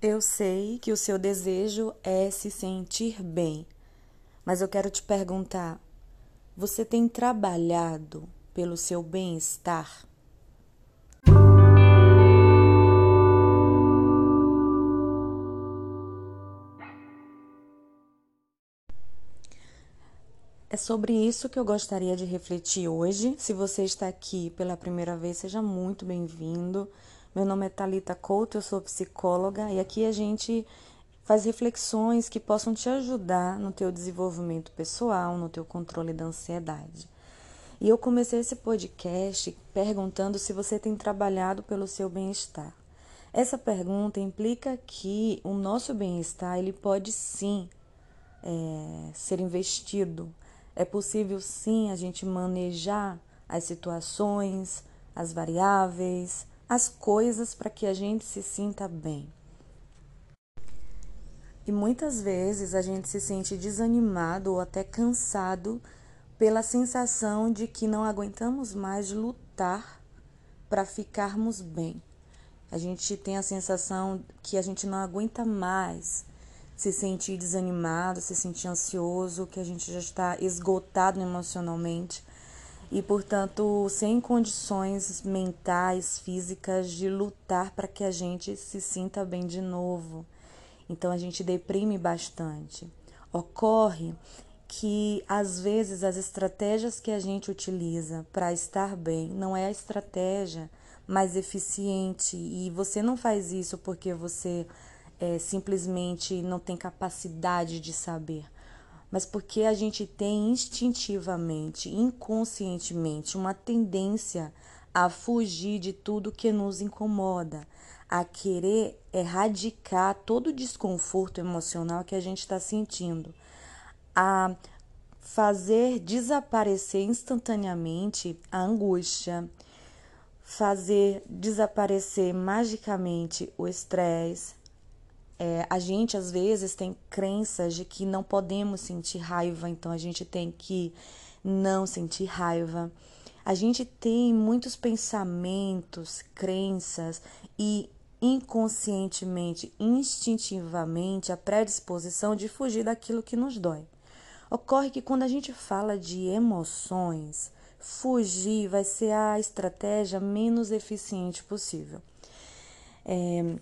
Eu sei que o seu desejo é se sentir bem, mas eu quero te perguntar: você tem trabalhado pelo seu bem-estar? É sobre isso que eu gostaria de refletir hoje. Se você está aqui pela primeira vez, seja muito bem-vindo. Meu nome é Talita Couto, eu sou psicóloga e aqui a gente faz reflexões que possam te ajudar no teu desenvolvimento pessoal, no teu controle da ansiedade. E eu comecei esse podcast perguntando se você tem trabalhado pelo seu bem-estar. Essa pergunta implica que o nosso bem-estar ele pode sim é, ser investido é possível sim a gente manejar as situações, as variáveis, as coisas para que a gente se sinta bem. E muitas vezes a gente se sente desanimado ou até cansado pela sensação de que não aguentamos mais lutar para ficarmos bem. A gente tem a sensação que a gente não aguenta mais se sentir desanimado, se sentir ansioso, que a gente já está esgotado emocionalmente e, portanto, sem condições mentais, físicas de lutar para que a gente se sinta bem de novo. Então a gente deprime bastante. Ocorre que às vezes as estratégias que a gente utiliza para estar bem não é a estratégia mais eficiente e você não faz isso porque você é, simplesmente não tem capacidade de saber, mas porque a gente tem instintivamente, inconscientemente, uma tendência a fugir de tudo que nos incomoda, a querer erradicar todo o desconforto emocional que a gente está sentindo, a fazer desaparecer instantaneamente a angústia, fazer desaparecer magicamente o estresse, é, a gente às vezes tem crenças de que não podemos sentir raiva, então a gente tem que não sentir raiva. A gente tem muitos pensamentos, crenças e inconscientemente, instintivamente, a predisposição de fugir daquilo que nos dói. Ocorre que quando a gente fala de emoções, fugir vai ser a estratégia menos eficiente possível. É,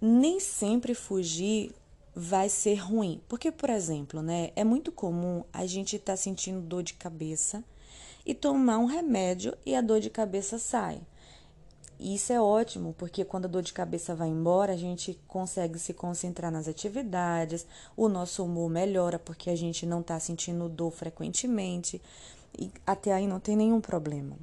nem sempre fugir vai ser ruim. Porque, por exemplo, né, é muito comum a gente estar tá sentindo dor de cabeça e tomar um remédio e a dor de cabeça sai. Isso é ótimo, porque quando a dor de cabeça vai embora, a gente consegue se concentrar nas atividades, o nosso humor melhora porque a gente não está sentindo dor frequentemente e até aí não tem nenhum problema.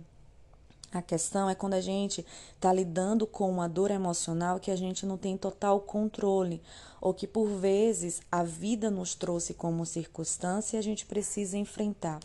A questão é quando a gente está lidando com uma dor emocional que a gente não tem total controle, ou que por vezes a vida nos trouxe como circunstância e a gente precisa enfrentar.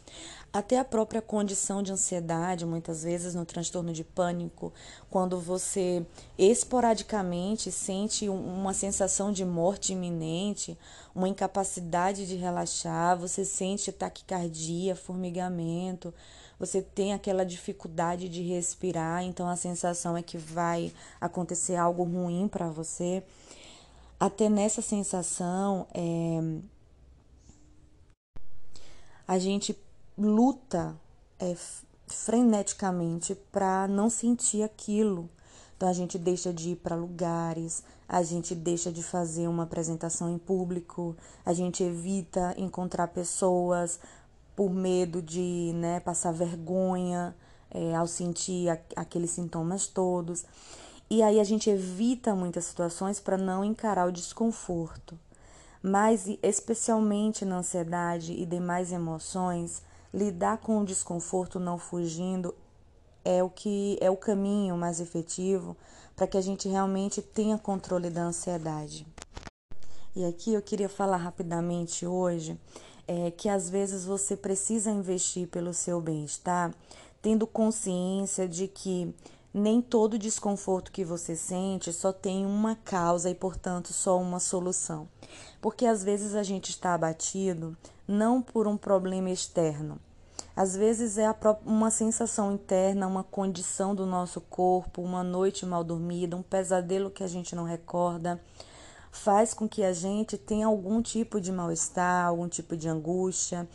Até a própria condição de ansiedade, muitas vezes no transtorno de pânico, quando você esporadicamente sente uma sensação de morte iminente, uma incapacidade de relaxar, você sente taquicardia, formigamento você tem aquela dificuldade de respirar, então a sensação é que vai acontecer algo ruim para você. Até nessa sensação, é, a gente luta é, freneticamente para não sentir aquilo. Então a gente deixa de ir para lugares, a gente deixa de fazer uma apresentação em público, a gente evita encontrar pessoas, por medo de né, passar vergonha é, ao sentir a, aqueles sintomas todos. E aí a gente evita muitas situações para não encarar o desconforto. Mas, especialmente na ansiedade e demais emoções, lidar com o desconforto não fugindo é o que é o caminho mais efetivo para que a gente realmente tenha controle da ansiedade. E aqui eu queria falar rapidamente hoje é, que às vezes você precisa investir pelo seu bem-estar, tendo consciência de que nem todo desconforto que você sente só tem uma causa e, portanto, só uma solução. Porque às vezes a gente está abatido não por um problema externo. Às vezes é uma sensação interna, uma condição do nosso corpo, uma noite mal dormida, um pesadelo que a gente não recorda, faz com que a gente tenha algum tipo de mal-estar, algum tipo de angústia.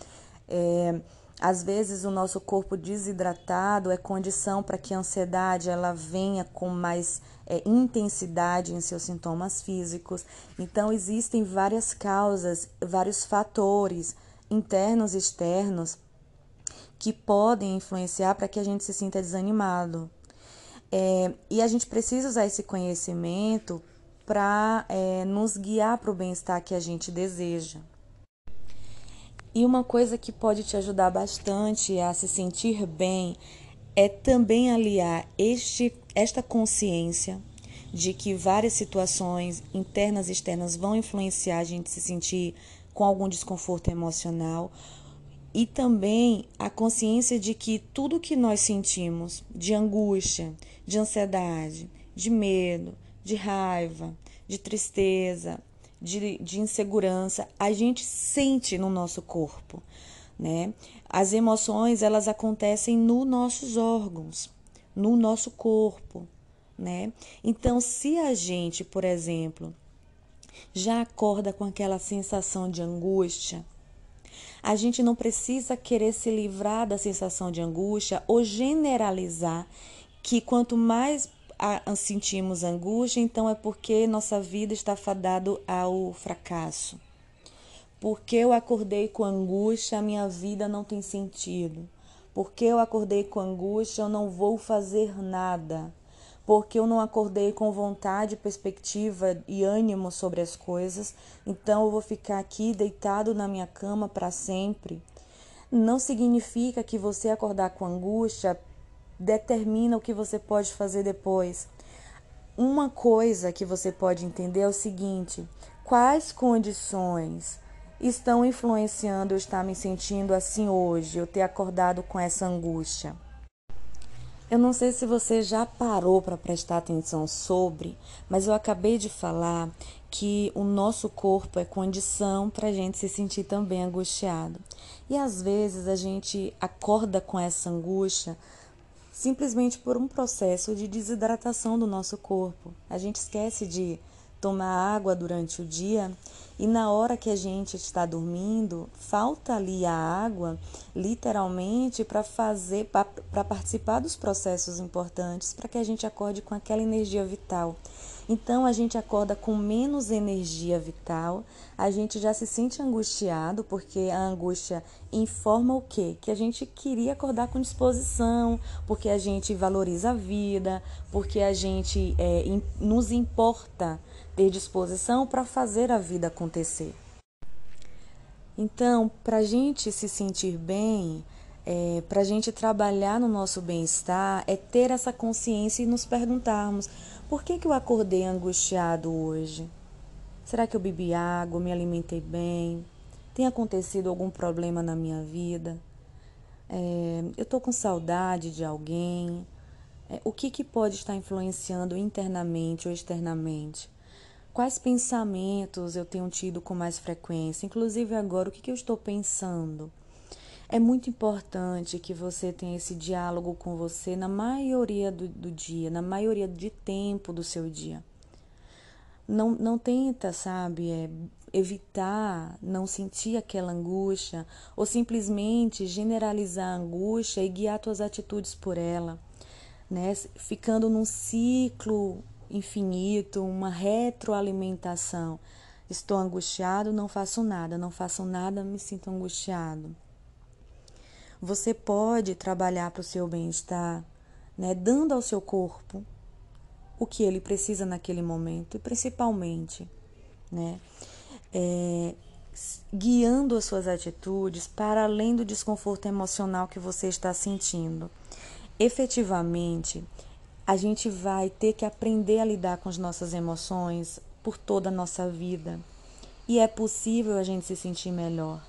É, às vezes o nosso corpo desidratado é condição para que a ansiedade ela venha com mais é, intensidade em seus sintomas físicos. Então existem várias causas, vários fatores internos e externos que podem influenciar para que a gente se sinta desanimado. É, e a gente precisa usar esse conhecimento para é, nos guiar para o bem-estar que a gente deseja. E uma coisa que pode te ajudar bastante a se sentir bem é também aliar este, esta consciência de que várias situações internas e externas vão influenciar a gente se sentir com algum desconforto emocional e também a consciência de que tudo que nós sentimos de angústia, de ansiedade, de medo, de raiva, de tristeza, de, de insegurança, a gente sente no nosso corpo, né? As emoções, elas acontecem nos nossos órgãos, no nosso corpo, né? Então, se a gente, por exemplo, já acorda com aquela sensação de angústia, a gente não precisa querer se livrar da sensação de angústia ou generalizar que quanto mais sentimos angústia, então é porque nossa vida está fadado ao fracasso. Porque eu acordei com angústia, a minha vida não tem sentido. Porque eu acordei com angústia, eu não vou fazer nada porque eu não acordei com vontade, perspectiva e ânimo sobre as coisas, então eu vou ficar aqui deitado na minha cama para sempre. Não significa que você acordar com angústia determina o que você pode fazer depois. Uma coisa que você pode entender é o seguinte: quais condições estão influenciando eu estar me sentindo assim hoje, eu ter acordado com essa angústia? Eu não sei se você já parou para prestar atenção sobre, mas eu acabei de falar que o nosso corpo é condição para a gente se sentir também angustiado. E às vezes a gente acorda com essa angústia simplesmente por um processo de desidratação do nosso corpo. A gente esquece de tomar água durante o dia e na hora que a gente está dormindo, falta ali a água, literalmente, para fazer, para participar dos processos importantes, para que a gente acorde com aquela energia vital. Então a gente acorda com menos energia vital, a gente já se sente angustiado, porque a angústia informa o quê? Que a gente queria acordar com disposição, porque a gente valoriza a vida, porque a gente é, nos importa ter disposição para fazer a vida acontecer. Então, para a gente se sentir bem, é, para a gente trabalhar no nosso bem-estar, é ter essa consciência e nos perguntarmos: por que, que eu acordei angustiado hoje? Será que eu bebi água, me alimentei bem? Tem acontecido algum problema na minha vida? É, eu estou com saudade de alguém? É, o que, que pode estar influenciando internamente ou externamente? Quais pensamentos eu tenho tido com mais frequência? Inclusive agora, o que, que eu estou pensando? É muito importante que você tenha esse diálogo com você na maioria do, do dia, na maioria de tempo do seu dia. Não, não tenta, sabe, é, evitar não sentir aquela angústia ou simplesmente generalizar a angústia e guiar suas atitudes por ela, né? Ficando num ciclo infinito, uma retroalimentação. Estou angustiado, não faço nada, não faço nada, me sinto angustiado. Você pode trabalhar para o seu bem-estar, né, dando ao seu corpo o que ele precisa naquele momento e principalmente, né, é, guiando as suas atitudes para além do desconforto emocional que você está sentindo. Efetivamente, a gente vai ter que aprender a lidar com as nossas emoções por toda a nossa vida. E é possível a gente se sentir melhor.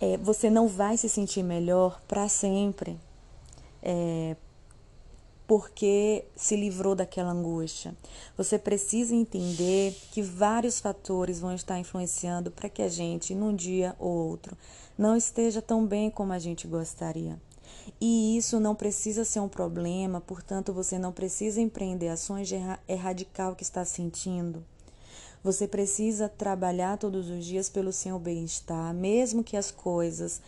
É, você não vai se sentir melhor para sempre. É, porque se livrou daquela angústia. Você precisa entender que vários fatores vão estar influenciando para que a gente, num dia ou outro, não esteja tão bem como a gente gostaria. E isso não precisa ser um problema, portanto, você não precisa empreender ações de erradicar o que está sentindo. Você precisa trabalhar todos os dias pelo seu bem-estar, mesmo que as coisas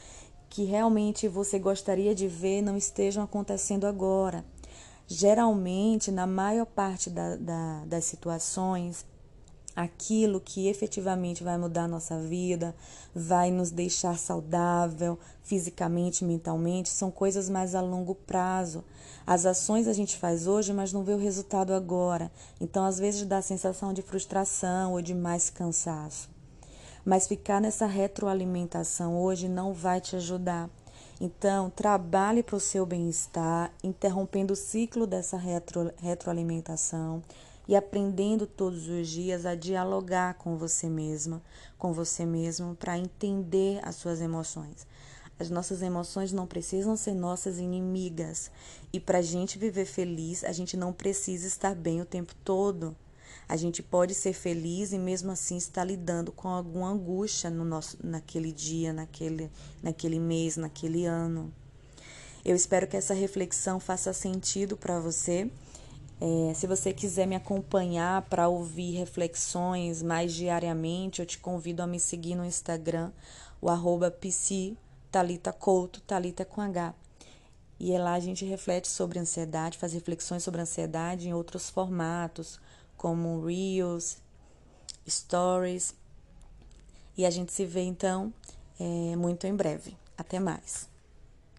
que realmente você gostaria de ver não estejam acontecendo agora. Geralmente, na maior parte da, da, das situações, aquilo que efetivamente vai mudar a nossa vida, vai nos deixar saudável fisicamente, mentalmente, são coisas mais a longo prazo. As ações a gente faz hoje, mas não vê o resultado agora. Então, às vezes dá a sensação de frustração ou de mais cansaço. Mas ficar nessa retroalimentação hoje não vai te ajudar. Então, trabalhe para o seu bem-estar, interrompendo o ciclo dessa retro, retroalimentação e aprendendo todos os dias a dialogar com você mesma, com você mesmo, para entender as suas emoções. As nossas emoções não precisam ser nossas inimigas. E para a gente viver feliz, a gente não precisa estar bem o tempo todo. A gente pode ser feliz e mesmo assim estar lidando com alguma angústia no nosso, naquele dia, naquele, naquele mês, naquele ano. Eu espero que essa reflexão faça sentido para você. É, se você quiser me acompanhar para ouvir reflexões mais diariamente, eu te convido a me seguir no Instagram, o arroba Talita Couto, Talita com H. E é lá a gente reflete sobre ansiedade, faz reflexões sobre ansiedade em outros formatos, como Reels, Stories. E a gente se vê então é, muito em breve. Até mais.